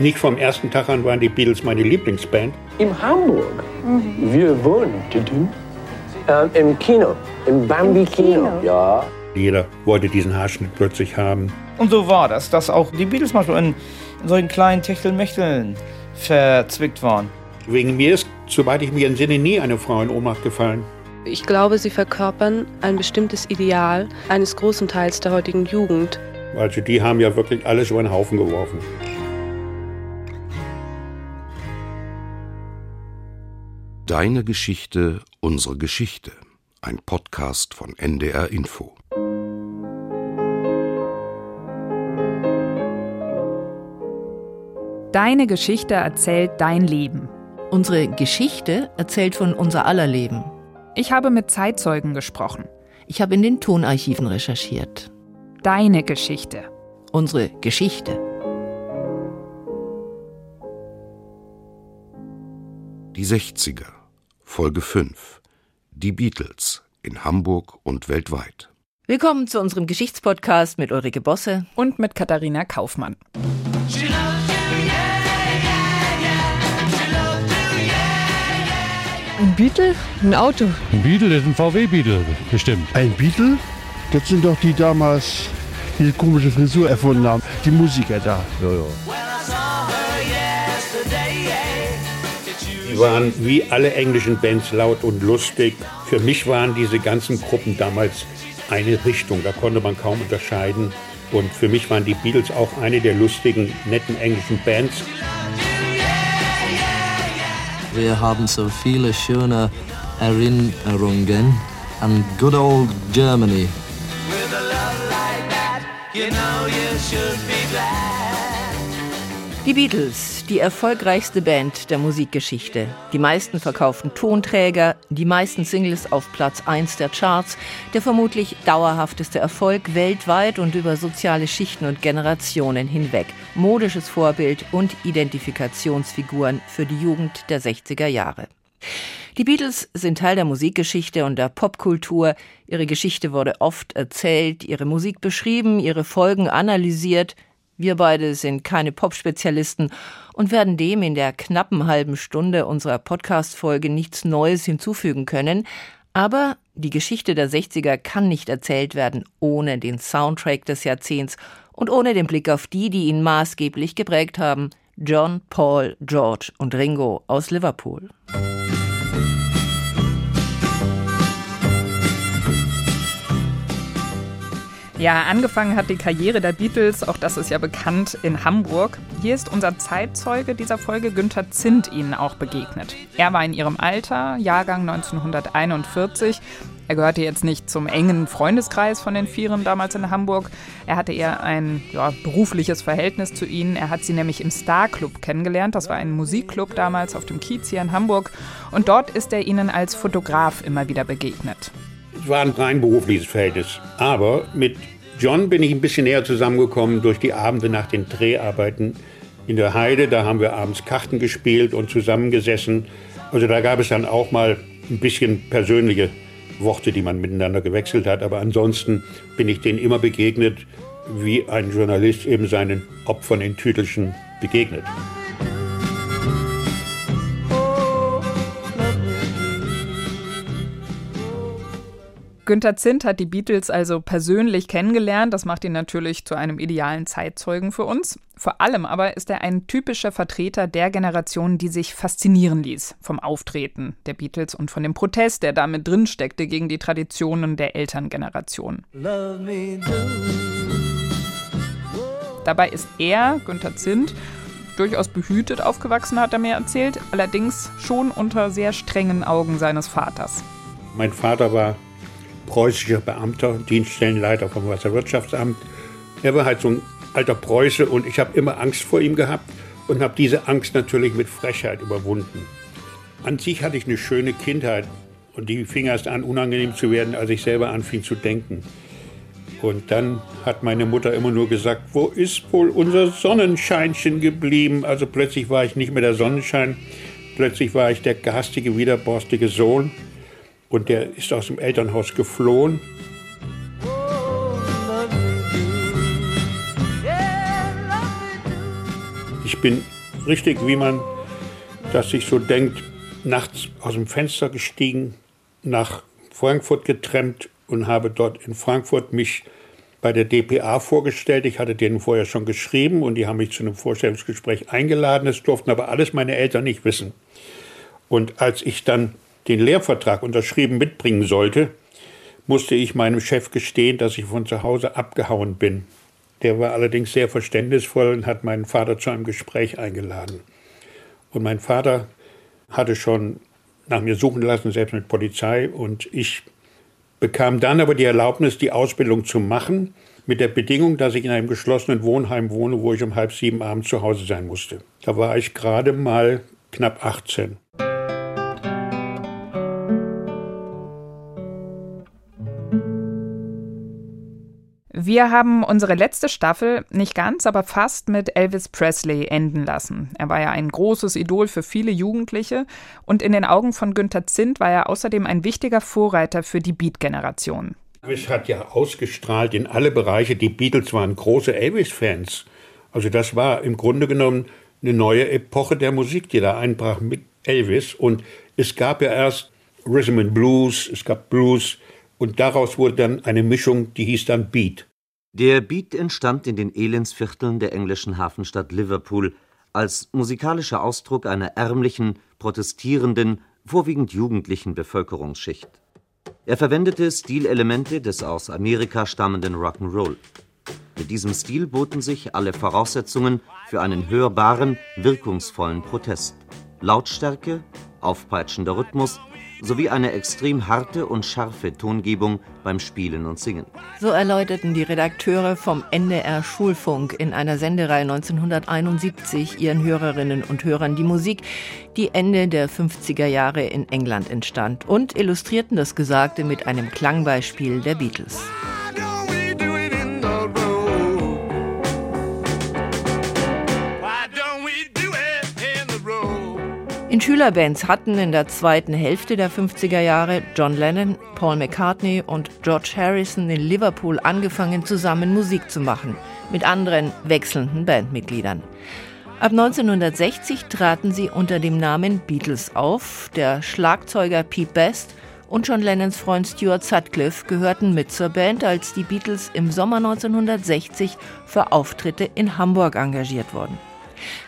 Nicht vom ersten Tag an waren die Beatles meine Lieblingsband. In Hamburg. Mhm. Wir wohnten äh, im Kino, im Bambi-Kino. Ja. Jeder wollte diesen Haarschnitt plötzlich haben. Und so war das, dass auch die Beatles manchmal in, solchen kleinen Techtelmechteln verzwickt waren. Wegen mir ist, soweit ich mich entsinne, nie eine Frau in Ohnmacht gefallen. Ich glaube, sie verkörpern ein bestimmtes Ideal eines großen Teils der heutigen Jugend. Also die haben ja wirklich alles über den Haufen geworfen. Deine Geschichte, unsere Geschichte. Ein Podcast von NDR Info. Deine Geschichte erzählt dein Leben. Unsere Geschichte erzählt von unser aller Leben. Ich habe mit Zeitzeugen gesprochen. Ich habe in den Tonarchiven recherchiert. Deine Geschichte. Unsere Geschichte. Die 60er, Folge 5. Die Beatles in Hamburg und weltweit. Willkommen zu unserem Geschichtspodcast mit Ulrike Bosse und mit Katharina Kaufmann. Ein Beetle? Ein Auto. Ein Beetle, das ist ein VW-Beetle, bestimmt. Ein Beetle? Das sind doch die damals diese komische Frisur erfunden haben. Die Musiker da. Ja, ja. Waren wie alle englischen Bands laut und lustig. Für mich waren diese ganzen Gruppen damals eine Richtung. Da konnte man kaum unterscheiden. Und für mich waren die Beatles auch eine der lustigen, netten englischen Bands. Wir haben so viele schöne Erinnerungen an good old Germany. Die Beatles, die erfolgreichste Band der Musikgeschichte. Die meisten verkauften Tonträger, die meisten Singles auf Platz 1 der Charts, der vermutlich dauerhafteste Erfolg weltweit und über soziale Schichten und Generationen hinweg. Modisches Vorbild und Identifikationsfiguren für die Jugend der 60er Jahre. Die Beatles sind Teil der Musikgeschichte und der Popkultur. Ihre Geschichte wurde oft erzählt, ihre Musik beschrieben, ihre Folgen analysiert. Wir beide sind keine Pop-Spezialisten und werden dem in der knappen halben Stunde unserer Podcast-Folge nichts Neues hinzufügen können. Aber die Geschichte der 60er kann nicht erzählt werden ohne den Soundtrack des Jahrzehnts und ohne den Blick auf die, die ihn maßgeblich geprägt haben. John, Paul, George und Ringo aus Liverpool. Ja, angefangen hat die Karriere der Beatles, auch das ist ja bekannt, in Hamburg. Hier ist unser Zeitzeuge dieser Folge, Günther Zint, ihnen auch begegnet. Er war in ihrem Alter, Jahrgang 1941. Er gehörte jetzt nicht zum engen Freundeskreis von den Vieren damals in Hamburg. Er hatte eher ein ja, berufliches Verhältnis zu ihnen. Er hat sie nämlich im Star Club kennengelernt. Das war ein Musikclub damals auf dem Kiez hier in Hamburg. Und dort ist er ihnen als Fotograf immer wieder begegnet. Es war ein rein berufliches Verhältnis. Aber mit John bin ich ein bisschen näher zusammengekommen durch die Abende nach den Dreharbeiten in der Heide. Da haben wir abends Karten gespielt und zusammengesessen. Also da gab es dann auch mal ein bisschen persönliche Worte, die man miteinander gewechselt hat. Aber ansonsten bin ich denen immer begegnet, wie ein Journalist eben seinen Opfern in Tütelchen begegnet. Günther Zint hat die Beatles also persönlich kennengelernt. Das macht ihn natürlich zu einem idealen Zeitzeugen für uns. Vor allem aber ist er ein typischer Vertreter der Generation, die sich faszinieren ließ vom Auftreten der Beatles und von dem Protest, der damit drin steckte gegen die Traditionen der Elterngeneration. Dabei ist er, Günther Zint, durchaus behütet aufgewachsen, hat er mir erzählt, allerdings schon unter sehr strengen Augen seines Vaters. Mein Vater war preußischer Beamter, Dienststellenleiter vom Wasserwirtschaftsamt. Er war halt so ein alter Preuße und ich habe immer Angst vor ihm gehabt und habe diese Angst natürlich mit Frechheit überwunden. An sich hatte ich eine schöne Kindheit und die fing erst an, unangenehm zu werden, als ich selber anfing zu denken. Und dann hat meine Mutter immer nur gesagt, wo ist wohl unser Sonnenscheinchen geblieben? Also plötzlich war ich nicht mehr der Sonnenschein, plötzlich war ich der garstige, widerborstige Sohn und der ist aus dem Elternhaus geflohen. Ich bin richtig, wie man das sich so denkt, nachts aus dem Fenster gestiegen, nach Frankfurt getrennt und habe dort in Frankfurt mich bei der DPA vorgestellt. Ich hatte denen vorher schon geschrieben und die haben mich zu einem Vorstellungsgespräch eingeladen. Es durften aber alles meine Eltern nicht wissen. Und als ich dann den Lehrvertrag unterschrieben mitbringen sollte, musste ich meinem Chef gestehen, dass ich von zu Hause abgehauen bin. Der war allerdings sehr verständnisvoll und hat meinen Vater zu einem Gespräch eingeladen. Und mein Vater hatte schon nach mir suchen lassen, selbst mit Polizei. Und ich bekam dann aber die Erlaubnis, die Ausbildung zu machen, mit der Bedingung, dass ich in einem geschlossenen Wohnheim wohne, wo ich um halb sieben abends zu Hause sein musste. Da war ich gerade mal knapp 18. Wir haben unsere letzte Staffel nicht ganz, aber fast mit Elvis Presley enden lassen. Er war ja ein großes Idol für viele Jugendliche und in den Augen von Günter Zint war er außerdem ein wichtiger Vorreiter für die Beat-Generation. Elvis hat ja ausgestrahlt in alle Bereiche. Die Beatles waren große Elvis-Fans. Also das war im Grunde genommen eine neue Epoche der Musik, die da einbrach mit Elvis. Und es gab ja erst Rhythm and Blues, es gab Blues und daraus wurde dann eine Mischung, die hieß dann Beat. Der Beat entstand in den Elendsvierteln der englischen Hafenstadt Liverpool als musikalischer Ausdruck einer ärmlichen, protestierenden, vorwiegend jugendlichen Bevölkerungsschicht. Er verwendete Stilelemente des aus Amerika stammenden Rock'n'Roll. Mit diesem Stil boten sich alle Voraussetzungen für einen hörbaren, wirkungsvollen Protest. Lautstärke, aufpeitschender Rhythmus sowie eine extrem harte und scharfe Tongebung beim Spielen und Singen. So erläuterten die Redakteure vom NDR Schulfunk in einer Sendereihe 1971 ihren Hörerinnen und Hörern die Musik, die Ende der 50er Jahre in England entstand und illustrierten das Gesagte mit einem Klangbeispiel der Beatles. In Schülerbands hatten in der zweiten Hälfte der 50er Jahre John Lennon, Paul McCartney und George Harrison in Liverpool angefangen, zusammen Musik zu machen, mit anderen wechselnden Bandmitgliedern. Ab 1960 traten sie unter dem Namen Beatles auf. Der Schlagzeuger Pete Best und John Lennons Freund Stuart Sutcliffe gehörten mit zur Band, als die Beatles im Sommer 1960 für Auftritte in Hamburg engagiert wurden.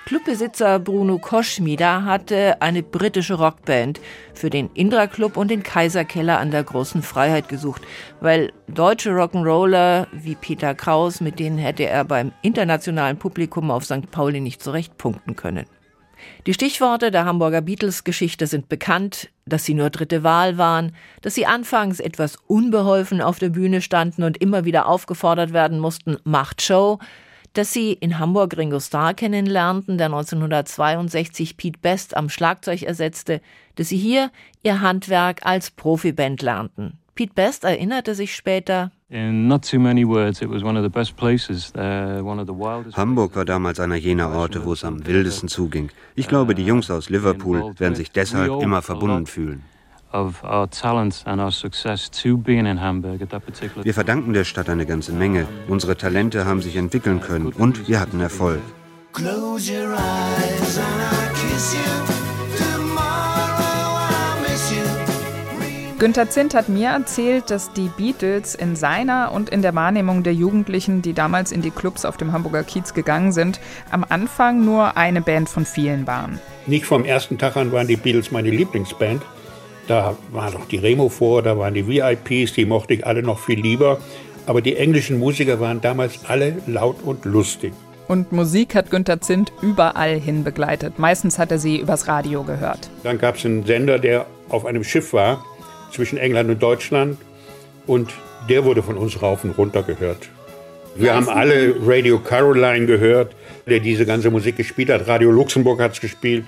Clubbesitzer Bruno Koschmieder hatte eine britische Rockband für den Indra Club und den Kaiserkeller an der Großen Freiheit gesucht, weil deutsche Rock'n'Roller wie Peter Kraus, mit denen hätte er beim internationalen Publikum auf St. Pauli nicht zurecht punkten können. Die Stichworte der Hamburger Beatles-Geschichte sind bekannt, dass sie nur dritte Wahl waren, dass sie anfangs etwas unbeholfen auf der Bühne standen und immer wieder aufgefordert werden mussten, macht Show, dass sie in Hamburg Ringo Starr kennenlernten, der 1962 Pete Best am Schlagzeug ersetzte, dass sie hier ihr Handwerk als Profiband lernten. Pete Best erinnerte sich später, Hamburg war damals einer jener Orte, wo es am wildesten zuging. Ich glaube, die Jungs aus Liverpool werden sich deshalb immer verbunden fühlen. Wir verdanken der Stadt eine ganze Menge. Unsere Talente haben sich entwickeln können und wir hatten Erfolg. Close your eyes and I'll kiss you. Günter Zint hat mir erzählt, dass die Beatles in seiner und in der Wahrnehmung der Jugendlichen, die damals in die Clubs auf dem Hamburger Kiez gegangen sind, am Anfang nur eine Band von vielen waren. Nicht vom ersten Tag an waren die Beatles meine Lieblingsband. Da war noch die Remo vor, da waren die VIPs, die mochte ich alle noch viel lieber. Aber die englischen Musiker waren damals alle laut und lustig. Und Musik hat Günter Zint überall hin begleitet. Meistens hat er sie übers Radio gehört. Dann gab es einen Sender, der auf einem Schiff war zwischen England und Deutschland und der wurde von uns rauf und runter gehört. Wir haben alle Radio Caroline gehört, der diese ganze Musik gespielt hat. Radio Luxemburg hat es gespielt.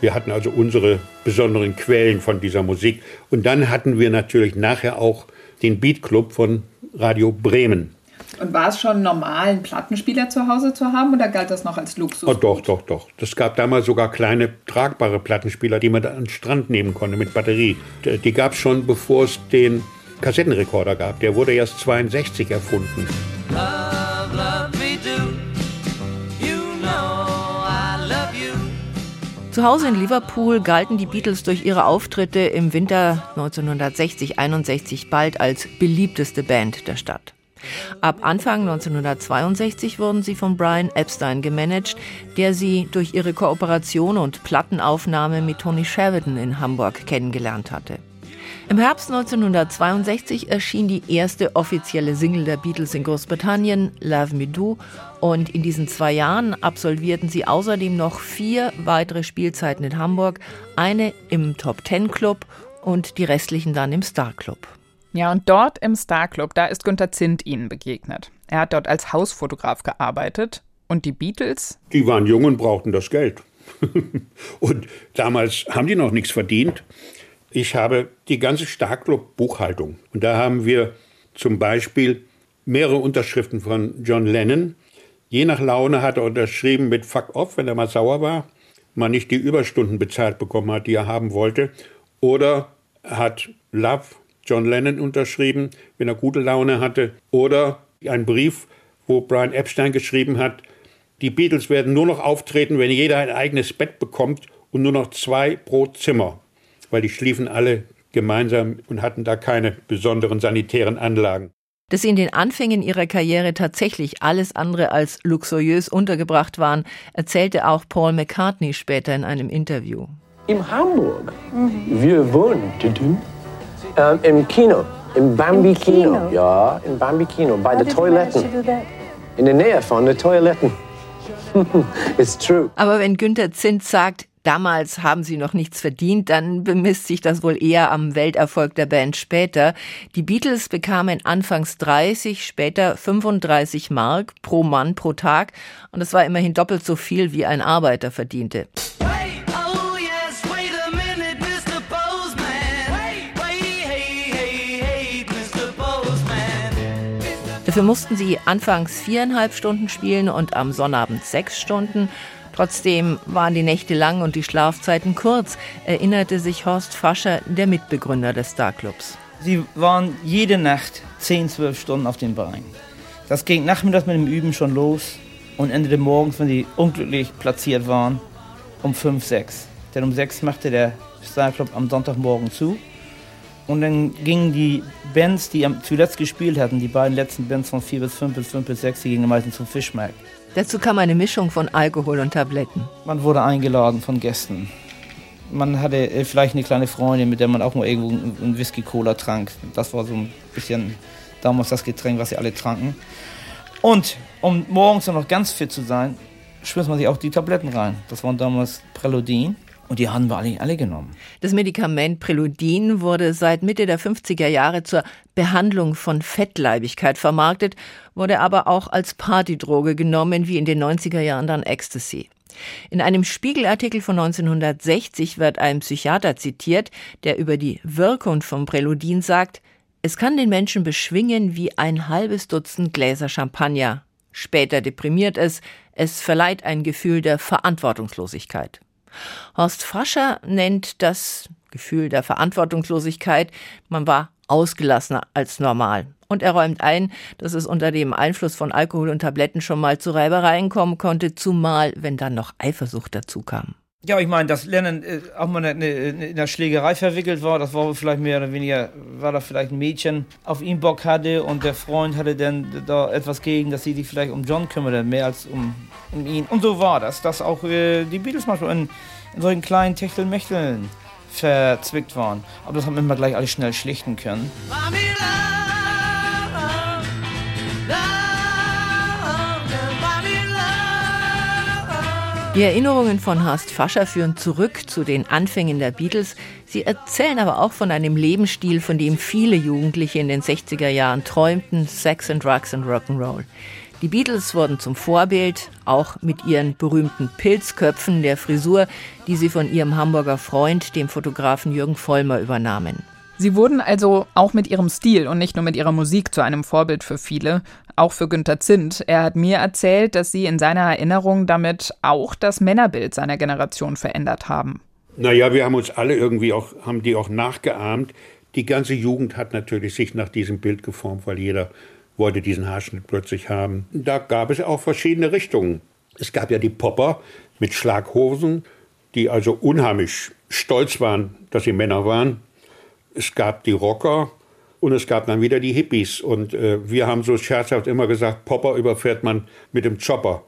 Wir hatten also unsere besonderen Quellen von dieser Musik. Und dann hatten wir natürlich nachher auch den Beat Club von Radio Bremen. Und war es schon normal, einen Plattenspieler zu Hause zu haben oder galt das noch als Luxus? Oh, doch, doch, doch. Es gab damals sogar kleine tragbare Plattenspieler, die man an den Strand nehmen konnte mit Batterie. Die gab es schon, bevor es den Kassettenrekorder gab. Der wurde erst 62 erfunden. Love, love Zu Hause in Liverpool galten die Beatles durch ihre Auftritte im Winter 1960-61 bald als beliebteste Band der Stadt. Ab Anfang 1962 wurden sie von Brian Epstein gemanagt, der sie durch ihre Kooperation und Plattenaufnahme mit Tony Sheridan in Hamburg kennengelernt hatte. Im Herbst 1962 erschien die erste offizielle Single der Beatles in Großbritannien, Love Me Do, und in diesen zwei Jahren absolvierten sie außerdem noch vier weitere Spielzeiten in Hamburg, eine im Top Ten Club und die restlichen dann im Star Club. Ja, und dort im Star Club, da ist Günther Zint ihnen begegnet. Er hat dort als Hausfotograf gearbeitet und die Beatles? Die waren jung und brauchten das Geld. und damals haben die noch nichts verdient. Ich habe die ganze Starclub-Buchhaltung. Und da haben wir zum Beispiel mehrere Unterschriften von John Lennon. Je nach Laune hat er unterschrieben mit Fuck off, wenn er mal sauer war, man nicht die Überstunden bezahlt bekommen hat, die er haben wollte. Oder hat Love John Lennon unterschrieben, wenn er gute Laune hatte. Oder ein Brief, wo Brian Epstein geschrieben hat, die Beatles werden nur noch auftreten, wenn jeder ein eigenes Bett bekommt und nur noch zwei pro Zimmer weil die schliefen alle gemeinsam und hatten da keine besonderen sanitären Anlagen. Dass sie in den Anfängen ihrer Karriere tatsächlich alles andere als luxuriös untergebracht waren, erzählte auch Paul McCartney später in einem Interview. In Hamburg, mhm. wir wohnten ähm, im Kino, im Bambi Kino. Kino. Ja, im Bambi Kino, bei den Toiletten. In der Nähe von den Toiletten. It's true. Aber wenn Günther Zint sagt, damals haben sie noch nichts verdient, dann bemisst sich das wohl eher am Welterfolg der Band später. Die Beatles bekamen anfangs 30, später 35 Mark pro Mann pro Tag und es war immerhin doppelt so viel, wie ein Arbeiter verdiente. Dafür mussten sie anfangs viereinhalb Stunden spielen und am Sonnabend sechs Stunden. Trotzdem waren die Nächte lang und die Schlafzeiten kurz, erinnerte sich Horst Fascher, der Mitbegründer des Starclubs. Sie waren jede Nacht 10, 12 Stunden auf den Beinen. Das ging nachmittags mit dem Üben schon los und endete morgens, wenn sie unglücklich platziert waren, um 5, 6. Denn um 6 machte der Starclub am Sonntagmorgen zu. Und dann gingen die Bands, die zuletzt gespielt hatten, die beiden letzten Bands von 4 bis 5 bis 5 bis 6, die gingen meistens zum Fischmarkt. Dazu kam eine Mischung von Alkohol und Tabletten. Man wurde eingeladen von Gästen. Man hatte äh, vielleicht eine kleine Freundin, mit der man auch mal irgendwo einen Whisky-Cola trank. Das war so ein bisschen damals das Getränk, was sie alle tranken. Und um morgens noch ganz fit zu sein, schmiss man sich auch die Tabletten rein. Das waren damals Preludin. Und die haben wir alle, alle genommen. Das Medikament Preludin wurde seit Mitte der 50er Jahre zur Behandlung von Fettleibigkeit vermarktet, wurde aber auch als Partydroge genommen, wie in den 90er Jahren dann Ecstasy. In einem Spiegelartikel von 1960 wird ein Psychiater zitiert, der über die Wirkung von Preludin sagt, es kann den Menschen beschwingen wie ein halbes Dutzend Gläser Champagner. Später deprimiert es, es verleiht ein Gefühl der Verantwortungslosigkeit. Horst Frascher nennt das Gefühl der Verantwortungslosigkeit, man war ausgelassener als normal. Und er räumt ein, dass es unter dem Einfluss von Alkohol und Tabletten schon mal zu Reibereien kommen konnte, zumal wenn dann noch Eifersucht dazu kam. Ja, ich meine, dass Lennon äh, auch mal eine, eine, in der Schlägerei verwickelt war, das war vielleicht mehr oder weniger, war da vielleicht ein Mädchen auf ihn Bock hatte und der Freund hatte dann da etwas gegen, dass sie sich vielleicht um John kümmerte, mehr als um, um ihn. Und so war das, dass auch äh, die Beatles manchmal in, in solchen kleinen Techtelmechteln verzwickt waren. Aber das haben wir immer gleich alles schnell schlichten können. Mami, Die Erinnerungen von Horst Fascher führen zurück zu den Anfängen der Beatles. Sie erzählen aber auch von einem Lebensstil, von dem viele Jugendliche in den 60er Jahren träumten, Sex and Drugs and Rock'n'Roll. Die Beatles wurden zum Vorbild, auch mit ihren berühmten Pilzköpfen der Frisur, die sie von ihrem Hamburger Freund, dem Fotografen Jürgen Vollmer, übernahmen. Sie wurden also auch mit ihrem Stil und nicht nur mit ihrer Musik zu einem Vorbild für viele, auch für Günter Zint. Er hat mir erzählt, dass sie in seiner Erinnerung damit auch das Männerbild seiner Generation verändert haben. Naja, wir haben uns alle irgendwie auch, haben die auch nachgeahmt. Die ganze Jugend hat natürlich sich nach diesem Bild geformt, weil jeder wollte diesen Haarschnitt plötzlich haben. Da gab es auch verschiedene Richtungen. Es gab ja die Popper mit Schlaghosen, die also unheimlich stolz waren, dass sie Männer waren. Es gab die Rocker und es gab dann wieder die Hippies. Und äh, wir haben so scherzhaft immer gesagt, Popper überfährt man mit dem Chopper.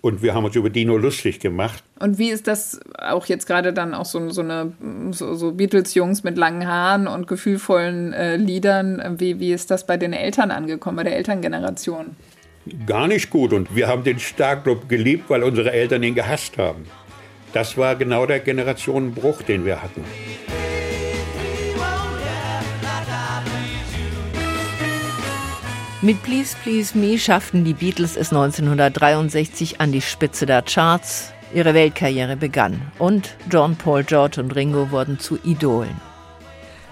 Und wir haben uns über die nur lustig gemacht. Und wie ist das auch jetzt gerade dann auch so, so eine so, so Beatles-Jungs mit langen Haaren und gefühlvollen äh, Liedern? Wie, wie ist das bei den Eltern angekommen, bei der Elterngeneration? Gar nicht gut. Und wir haben den Starclub geliebt, weil unsere Eltern ihn gehasst haben. Das war genau der Generationenbruch, den wir hatten. Mit Please Please Me schafften die Beatles es 1963 an die Spitze der Charts. Ihre Weltkarriere begann und John, Paul, George und Ringo wurden zu Idolen.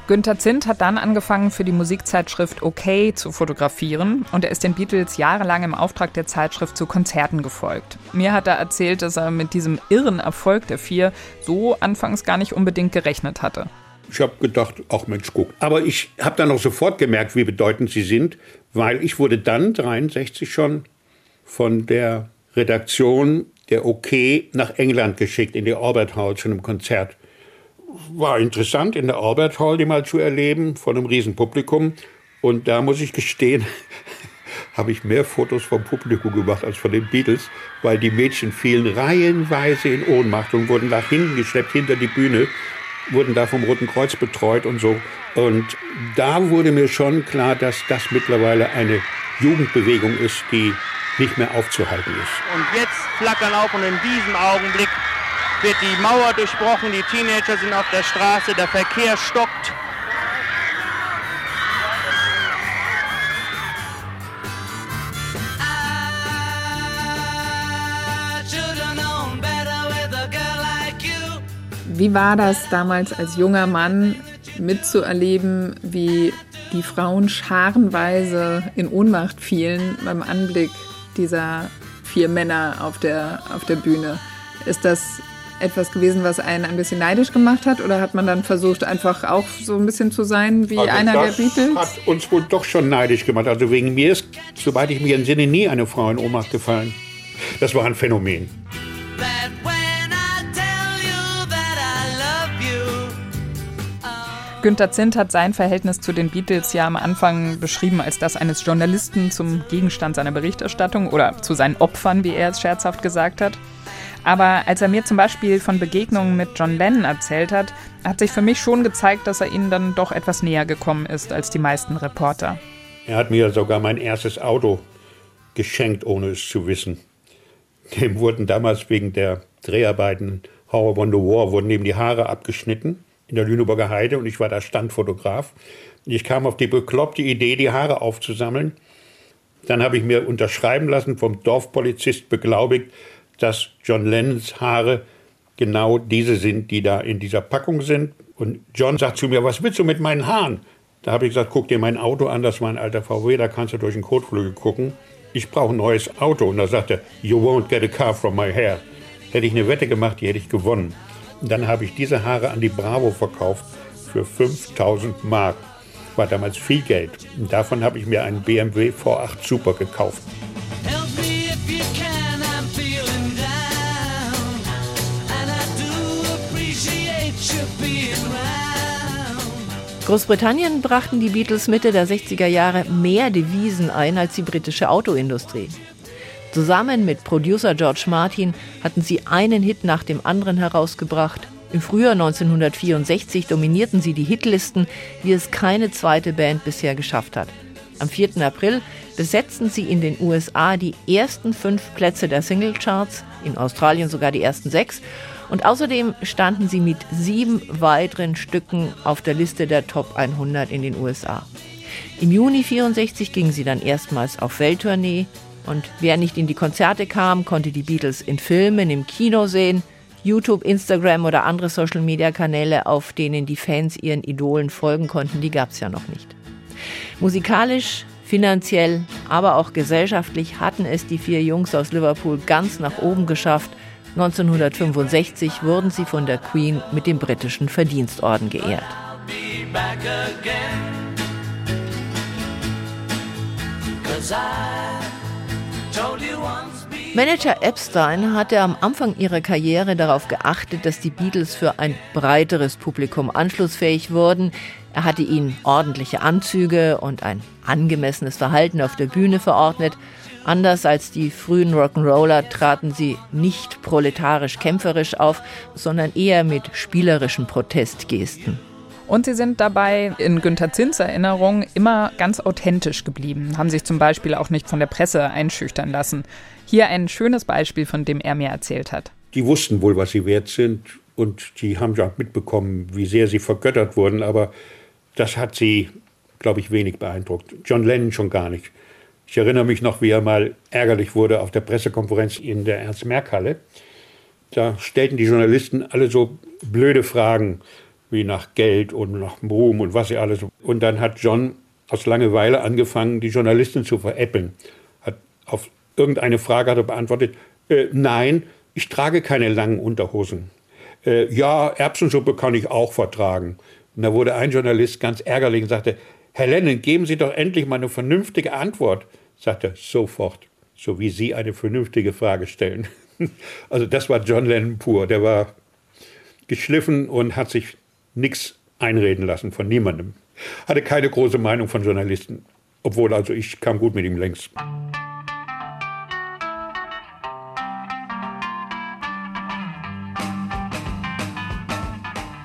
Günter Zint hat dann angefangen, für die Musikzeitschrift OK zu fotografieren und er ist den Beatles jahrelang im Auftrag der Zeitschrift zu Konzerten gefolgt. Mir hat er erzählt, dass er mit diesem irren Erfolg der vier so anfangs gar nicht unbedingt gerechnet hatte. Ich habe gedacht, ach Mensch, guck. Aber ich habe dann auch sofort gemerkt, wie bedeutend sie sind, weil ich wurde dann 63 schon von der Redaktion der OK nach England geschickt, in die Albert Hall zu einem Konzert. War interessant, in der Albert Hall die mal zu erleben, von einem Riesenpublikum. Und da muss ich gestehen, habe ich mehr Fotos vom Publikum gemacht als von den Beatles, weil die Mädchen fielen reihenweise in Ohnmacht und wurden nach hinten geschleppt, hinter die Bühne wurden da vom Roten Kreuz betreut und so. Und da wurde mir schon klar, dass das mittlerweile eine Jugendbewegung ist, die nicht mehr aufzuhalten ist. Und jetzt flackern auf und in diesem Augenblick wird die Mauer durchbrochen, die Teenager sind auf der Straße, der Verkehr stockt. Wie war das damals als junger Mann mitzuerleben, wie die Frauen scharenweise in Ohnmacht fielen beim Anblick dieser vier Männer auf der, auf der Bühne? Ist das etwas gewesen, was einen ein bisschen neidisch gemacht hat? Oder hat man dann versucht, einfach auch so ein bisschen zu sein wie also einer der Beatles? hat uns wohl doch schon neidisch gemacht. Also wegen mir ist, soweit ich mich entsinne, nie eine Frau in Ohnmacht gefallen. Das war ein Phänomen. Günter Zint hat sein Verhältnis zu den Beatles ja am Anfang beschrieben als das eines Journalisten zum Gegenstand seiner Berichterstattung oder zu seinen Opfern, wie er es scherzhaft gesagt hat. Aber als er mir zum Beispiel von Begegnungen mit John Lennon erzählt hat, hat sich für mich schon gezeigt, dass er ihnen dann doch etwas näher gekommen ist als die meisten Reporter. Er hat mir sogar mein erstes Auto geschenkt, ohne es zu wissen. Dem wurden damals wegen der Dreharbeiten Horror on the War wurden ihm die Haare abgeschnitten in der Lüneburger Heide und ich war da Standfotograf. Ich kam auf die bekloppte Idee, die Haare aufzusammeln. Dann habe ich mir unterschreiben lassen vom Dorfpolizist beglaubigt, dass John Lennons Haare genau diese sind, die da in dieser Packung sind. Und John sagt zu mir, was willst du mit meinen Haaren? Da habe ich gesagt, guck dir mein Auto an, das war ein alter VW, da kannst du durch den Kotflügel gucken. Ich brauche ein neues Auto. Und da sagt er, you won't get a car from my hair. Hätte ich eine Wette gemacht, die hätte ich gewonnen. Und dann habe ich diese Haare an die Bravo verkauft für 5000 Mark. War damals viel Geld. Und davon habe ich mir einen BMW V8 Super gekauft. Großbritannien brachten die Beatles Mitte der 60er Jahre mehr Devisen ein als die britische Autoindustrie. Zusammen mit Producer George Martin hatten sie einen Hit nach dem anderen herausgebracht. Im Frühjahr 1964 dominierten sie die Hitlisten, wie es keine zweite Band bisher geschafft hat. Am 4. April besetzten sie in den USA die ersten fünf Plätze der Singlecharts, in Australien sogar die ersten sechs. Und außerdem standen sie mit sieben weiteren Stücken auf der Liste der Top 100 in den USA. Im Juni 64 gingen sie dann erstmals auf Welttournee, und wer nicht in die Konzerte kam, konnte die Beatles in Filmen, im Kino sehen, YouTube, Instagram oder andere Social-Media-Kanäle, auf denen die Fans ihren Idolen folgen konnten, die gab es ja noch nicht. Musikalisch, finanziell, aber auch gesellschaftlich hatten es die vier Jungs aus Liverpool ganz nach oben geschafft. 1965 wurden sie von der Queen mit dem britischen Verdienstorden geehrt. Cause Manager Epstein hatte am Anfang ihrer Karriere darauf geachtet, dass die Beatles für ein breiteres Publikum anschlussfähig wurden. Er hatte ihnen ordentliche Anzüge und ein angemessenes Verhalten auf der Bühne verordnet. Anders als die frühen Rock'n'Roller traten sie nicht proletarisch kämpferisch auf, sondern eher mit spielerischen Protestgesten. Und sie sind dabei in Günter Zins Erinnerung immer ganz authentisch geblieben, haben sich zum Beispiel auch nicht von der Presse einschüchtern lassen. Hier ein schönes Beispiel, von dem er mir erzählt hat. Die wussten wohl, was sie wert sind und die haben ja mitbekommen, wie sehr sie vergöttert wurden, aber das hat sie, glaube ich, wenig beeindruckt. John Lennon schon gar nicht. Ich erinnere mich noch, wie er mal ärgerlich wurde auf der Pressekonferenz in der Ernst-Merck-Halle. Da stellten die Journalisten alle so blöde Fragen wie nach Geld und nach Ruhm und was sie alles. Und dann hat John aus Langeweile angefangen, die Journalisten zu veräppeln. Hat auf irgendeine Frage hat er beantwortet, äh, nein, ich trage keine langen Unterhosen. Äh, ja, Erbsensuppe kann ich auch vertragen. Und da wurde ein Journalist ganz ärgerlich und sagte, Herr Lennon, geben Sie doch endlich mal eine vernünftige Antwort sagt er sofort, so wie Sie eine vernünftige Frage stellen. Also das war John Lennon pur. Der war geschliffen und hat sich nichts einreden lassen von niemandem. Hatte keine große Meinung von Journalisten. Obwohl, also ich kam gut mit ihm längst.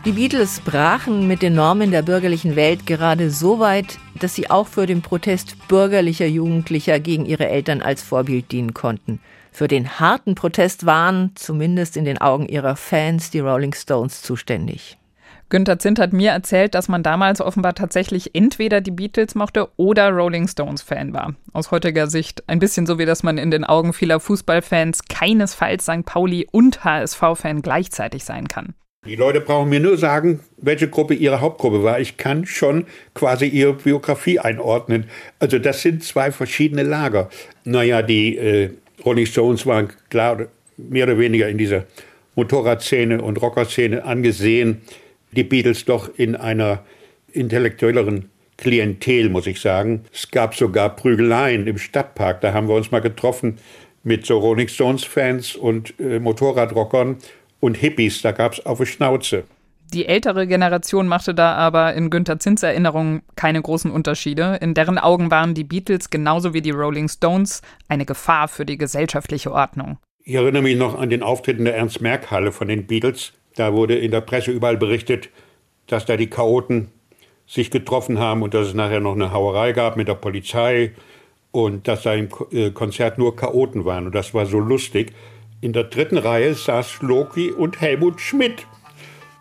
Die Beatles brachen mit den Normen der bürgerlichen Welt gerade so weit, dass sie auch für den Protest bürgerlicher Jugendlicher gegen ihre Eltern als Vorbild dienen konnten. Für den harten Protest waren, zumindest in den Augen ihrer Fans, die Rolling Stones zuständig. Günther Zint hat mir erzählt, dass man damals offenbar tatsächlich entweder die Beatles mochte oder Rolling Stones Fan war. Aus heutiger Sicht ein bisschen so wie, dass man in den Augen vieler Fußballfans keinesfalls St. Pauli und HSV-Fan gleichzeitig sein kann. Die Leute brauchen mir nur sagen, welche Gruppe ihre Hauptgruppe war. Ich kann schon quasi ihre Biografie einordnen. Also das sind zwei verschiedene Lager. Naja, die äh, Rolling Stones waren klar mehr oder weniger in dieser Motorradszene und Rockerszene angesehen. Die Beatles doch in einer intellektuelleren Klientel, muss ich sagen. Es gab sogar Prügeleien im Stadtpark. Da haben wir uns mal getroffen mit so Rolling Stones-Fans und äh, Motorradrockern und Hippies, da gab es auf die Schnauze. Die ältere Generation machte da aber in Günter Zins Erinnerung keine großen Unterschiede. In deren Augen waren die Beatles genauso wie die Rolling Stones eine Gefahr für die gesellschaftliche Ordnung. Ich erinnere mich noch an den Auftritt in der Ernst-Merck-Halle von den Beatles. Da wurde in der Presse überall berichtet, dass da die Chaoten sich getroffen haben und dass es nachher noch eine Hauerei gab mit der Polizei und dass da im äh, Konzert nur Chaoten waren. Und das war so lustig. In der dritten Reihe saß Loki und Helmut Schmidt.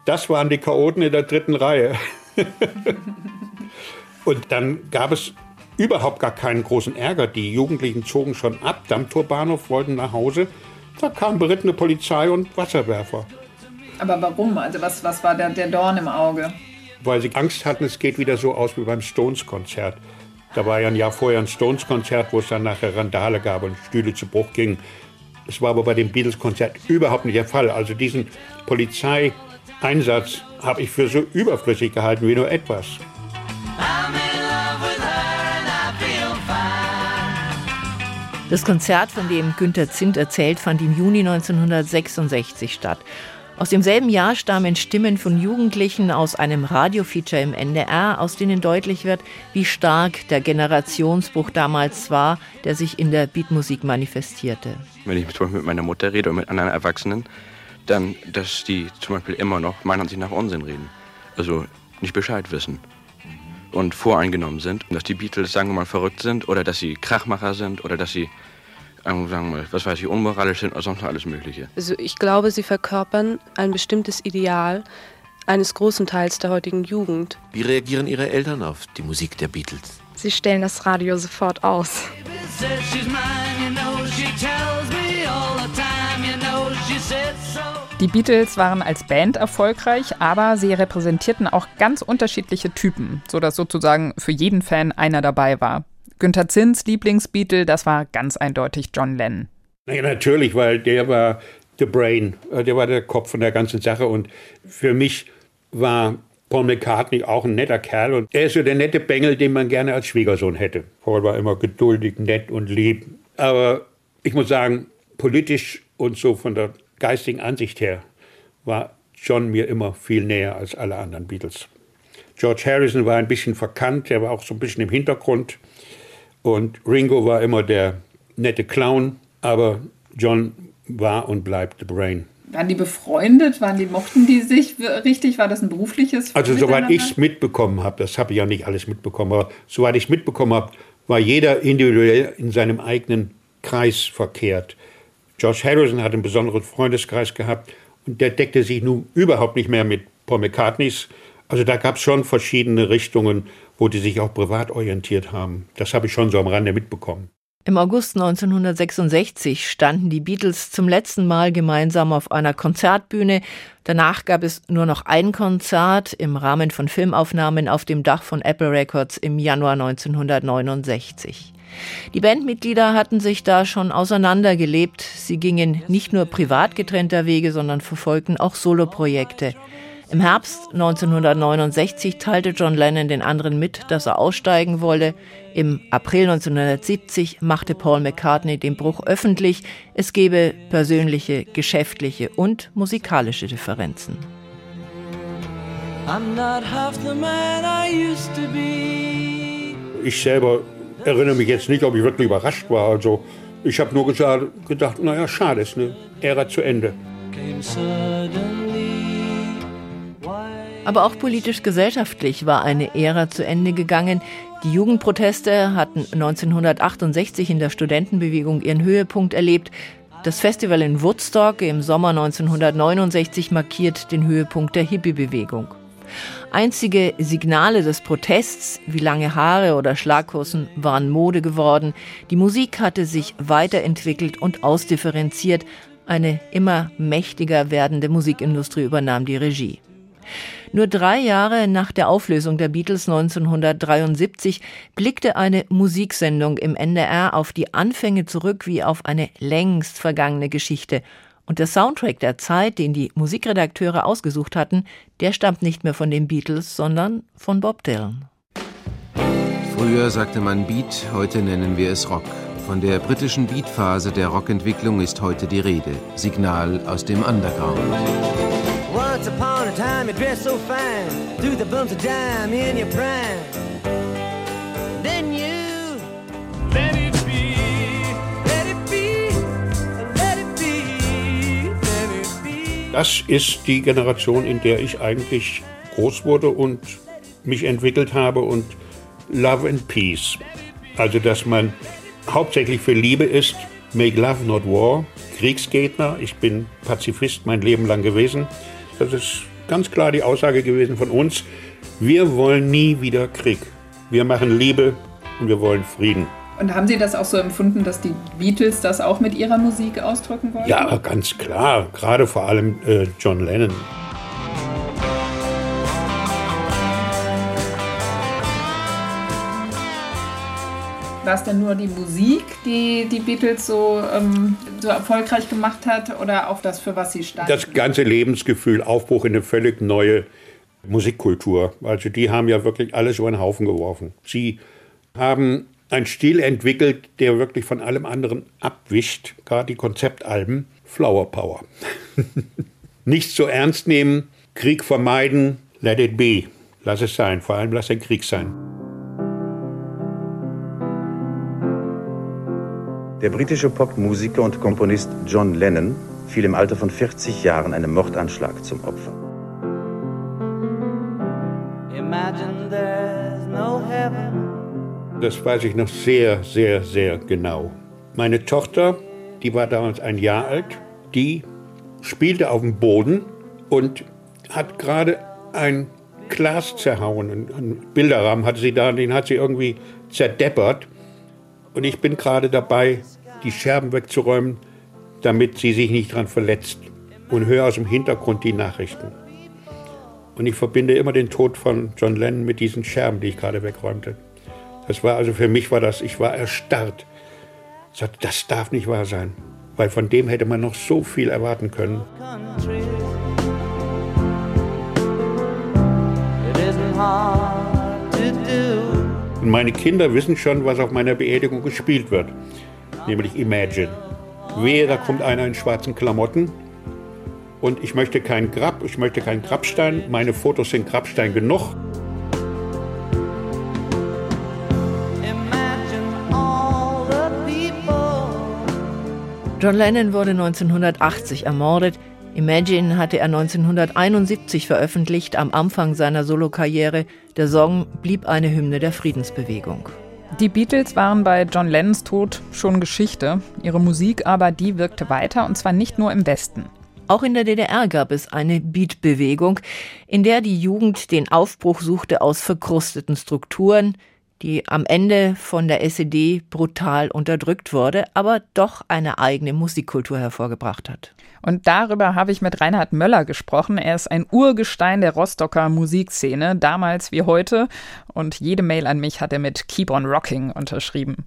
Das waren die Chaoten in der dritten Reihe. und dann gab es überhaupt gar keinen großen Ärger. Die Jugendlichen zogen schon ab. Dammtorbahnhof wollten nach Hause. Da kam berittene Polizei und Wasserwerfer. Aber warum? Also was, was war der, der Dorn im Auge? Weil sie Angst hatten, es geht wieder so aus wie beim Stones-Konzert. Da war ja ein Jahr vorher ein Stones-Konzert, wo es dann nachher Randale gab und Stühle zu Bruch gingen. Das war aber bei dem Beatles-Konzert überhaupt nicht der Fall. Also diesen Polizeieinsatz habe ich für so überflüssig gehalten wie nur etwas. Das Konzert, von dem Günter Zint erzählt, fand im Juni 1966 statt. Aus demselben Jahr stammen Stimmen von Jugendlichen aus einem Radiofeature im NDR, aus denen deutlich wird, wie stark der Generationsbruch damals war, der sich in der Beatmusik manifestierte. Wenn ich zum Beispiel mit meiner Mutter rede oder mit anderen Erwachsenen, dann, dass die zum Beispiel immer noch meiner Ansicht nach Unsinn reden. Also nicht Bescheid wissen und voreingenommen sind. Dass die Beatles, sagen wir mal, verrückt sind oder dass sie Krachmacher sind oder dass sie sagen wir mal, was weiß ich, unmoralisch sind oder sonst noch alles Mögliche. Also ich glaube, sie verkörpern ein bestimmtes Ideal eines großen Teils der heutigen Jugend. Wie reagieren Ihre Eltern auf die Musik der Beatles? Sie stellen das Radio sofort aus. Die Beatles waren als Band erfolgreich, aber sie repräsentierten auch ganz unterschiedliche Typen, sodass sozusagen für jeden Fan einer dabei war. Günther Zins Lieblingsbeatle, das war ganz eindeutig John Lennon. Naja, natürlich, weil der war the brain, äh, der war der Kopf von der ganzen Sache und für mich war Paul McCartney auch ein netter Kerl und er ist so der nette Bengel, den man gerne als Schwiegersohn hätte. Paul war immer geduldig, nett und lieb. Aber ich muss sagen, politisch und so von der geistigen Ansicht her war John mir immer viel näher als alle anderen Beatles. George Harrison war ein bisschen verkannt, der war auch so ein bisschen im Hintergrund. Und Ringo war immer der nette Clown, aber John war und bleibt The Brain. Waren die befreundet? Waren die, mochten die sich richtig? War das ein berufliches? Also soweit ich es mitbekommen habe, das habe ich ja nicht alles mitbekommen, aber soweit ich es mitbekommen habe, war jeder individuell in seinem eigenen Kreis verkehrt. George Harrison hat einen besonderen Freundeskreis gehabt und der deckte sich nun überhaupt nicht mehr mit Paul McCartneys. Also da gab es schon verschiedene Richtungen, wo die sich auch privat orientiert haben. Das habe ich schon so am Rande mitbekommen. Im August 1966 standen die Beatles zum letzten Mal gemeinsam auf einer Konzertbühne. Danach gab es nur noch ein Konzert im Rahmen von Filmaufnahmen auf dem Dach von Apple Records im Januar 1969. Die Bandmitglieder hatten sich da schon auseinandergelebt. Sie gingen nicht nur privat getrennter Wege, sondern verfolgten auch Soloprojekte. Im Herbst 1969 teilte John Lennon den anderen mit, dass er aussteigen wolle. Im April 1970 machte Paul McCartney den Bruch öffentlich. Es gebe persönliche, geschäftliche und musikalische Differenzen. Ich selber erinnere mich jetzt nicht, ob ich wirklich überrascht war. Also ich habe nur gesagt, gedacht, naja, schade, ist eine Ära zu Ende. Aber auch politisch-gesellschaftlich war eine Ära zu Ende gegangen. Die Jugendproteste hatten 1968 in der Studentenbewegung ihren Höhepunkt erlebt. Das Festival in Woodstock im Sommer 1969 markiert den Höhepunkt der Hippie-Bewegung. Einzige Signale des Protests, wie lange Haare oder Schlaghosen, waren Mode geworden. Die Musik hatte sich weiterentwickelt und ausdifferenziert. Eine immer mächtiger werdende Musikindustrie übernahm die Regie. Nur drei Jahre nach der Auflösung der Beatles 1973 blickte eine Musiksendung im NDR auf die Anfänge zurück wie auf eine längst vergangene Geschichte. Und der Soundtrack der Zeit, den die Musikredakteure ausgesucht hatten, der stammt nicht mehr von den Beatles, sondern von Bob Dylan. Früher sagte man Beat, heute nennen wir es Rock. Von der britischen Beatphase der Rockentwicklung ist heute die Rede. Signal aus dem Underground. Once upon a time, you dressed so fine, threw the bumps of dime in your prime. Then you let it be, let it be, let it be, let it be. Das ist die Generation, in der ich eigentlich groß wurde und mich entwickelt habe und Love and Peace. Also, dass man hauptsächlich für Liebe ist, Make Love Not War, Kriegsgegner. Ich bin Pazifist mein Leben lang gewesen. Das ist ganz klar die Aussage gewesen von uns. Wir wollen nie wieder Krieg. Wir machen Liebe und wir wollen Frieden. Und haben Sie das auch so empfunden, dass die Beatles das auch mit ihrer Musik ausdrücken wollten? Ja, ganz klar. Gerade vor allem äh, John Lennon. War es denn nur die Musik, die die Beatles so, ähm, so erfolgreich gemacht hat oder auch das, für was sie standen? Das ganze Lebensgefühl, Aufbruch in eine völlig neue Musikkultur. Also die haben ja wirklich alles über den Haufen geworfen. Sie haben einen Stil entwickelt, der wirklich von allem anderen abwischt, gerade die Konzeptalben. Flower Power. Nicht so ernst nehmen, Krieg vermeiden, let it be. Lass es sein, vor allem lass den Krieg sein. Der britische Popmusiker und Komponist John Lennon fiel im Alter von 40 Jahren einem Mordanschlag zum Opfer. Das weiß ich noch sehr, sehr, sehr genau. Meine Tochter, die war damals ein Jahr alt, die spielte auf dem Boden und hat gerade ein Glas zerhauen. Einen Bilderrahmen hatte sie da, den hat sie irgendwie zerdeppert. Und ich bin gerade dabei, die Scherben wegzuräumen, damit sie sich nicht daran verletzt. Und höre aus dem Hintergrund die Nachrichten. Und ich verbinde immer den Tod von John Lennon mit diesen Scherben, die ich gerade wegräumte. Das war also für mich war das, ich war erstarrt. Ich sagte, das darf nicht wahr sein, weil von dem hätte man noch so viel erwarten können. It isn't hard. Und meine Kinder wissen schon, was auf meiner Beerdigung gespielt wird, nämlich Imagine. wehe, da kommt einer in schwarzen Klamotten. Und ich möchte kein Grab, ich möchte keinen Grabstein. Meine Fotos sind Grabstein genug. John Lennon wurde 1980 ermordet. Imagine hatte er 1971 veröffentlicht, am Anfang seiner Solokarriere. Der Song blieb eine Hymne der Friedensbewegung. Die Beatles waren bei John Lennons Tod schon Geschichte. Ihre Musik aber, die wirkte weiter und zwar nicht nur im Westen. Auch in der DDR gab es eine Beat-Bewegung, in der die Jugend den Aufbruch suchte aus verkrusteten Strukturen, die am Ende von der SED brutal unterdrückt wurde, aber doch eine eigene Musikkultur hervorgebracht hat. Und darüber habe ich mit Reinhard Möller gesprochen. Er ist ein Urgestein der Rostocker Musikszene, damals wie heute. Und jede Mail an mich hat er mit Keep on Rocking unterschrieben.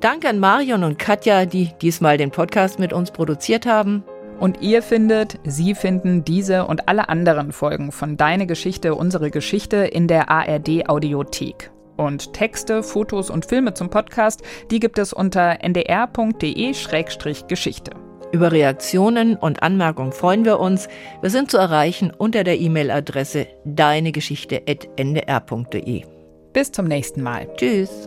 Danke an Marion und Katja, die diesmal den Podcast mit uns produziert haben. Und ihr findet, Sie finden diese und alle anderen Folgen von Deine Geschichte, unsere Geschichte in der ARD Audiothek. Und Texte, Fotos und Filme zum Podcast, die gibt es unter ndr.de-geschichte. Über Reaktionen und Anmerkungen freuen wir uns. Wir sind zu erreichen unter der E-Mail-Adresse deinegeschichte.ndr.de. Bis zum nächsten Mal. Tschüss.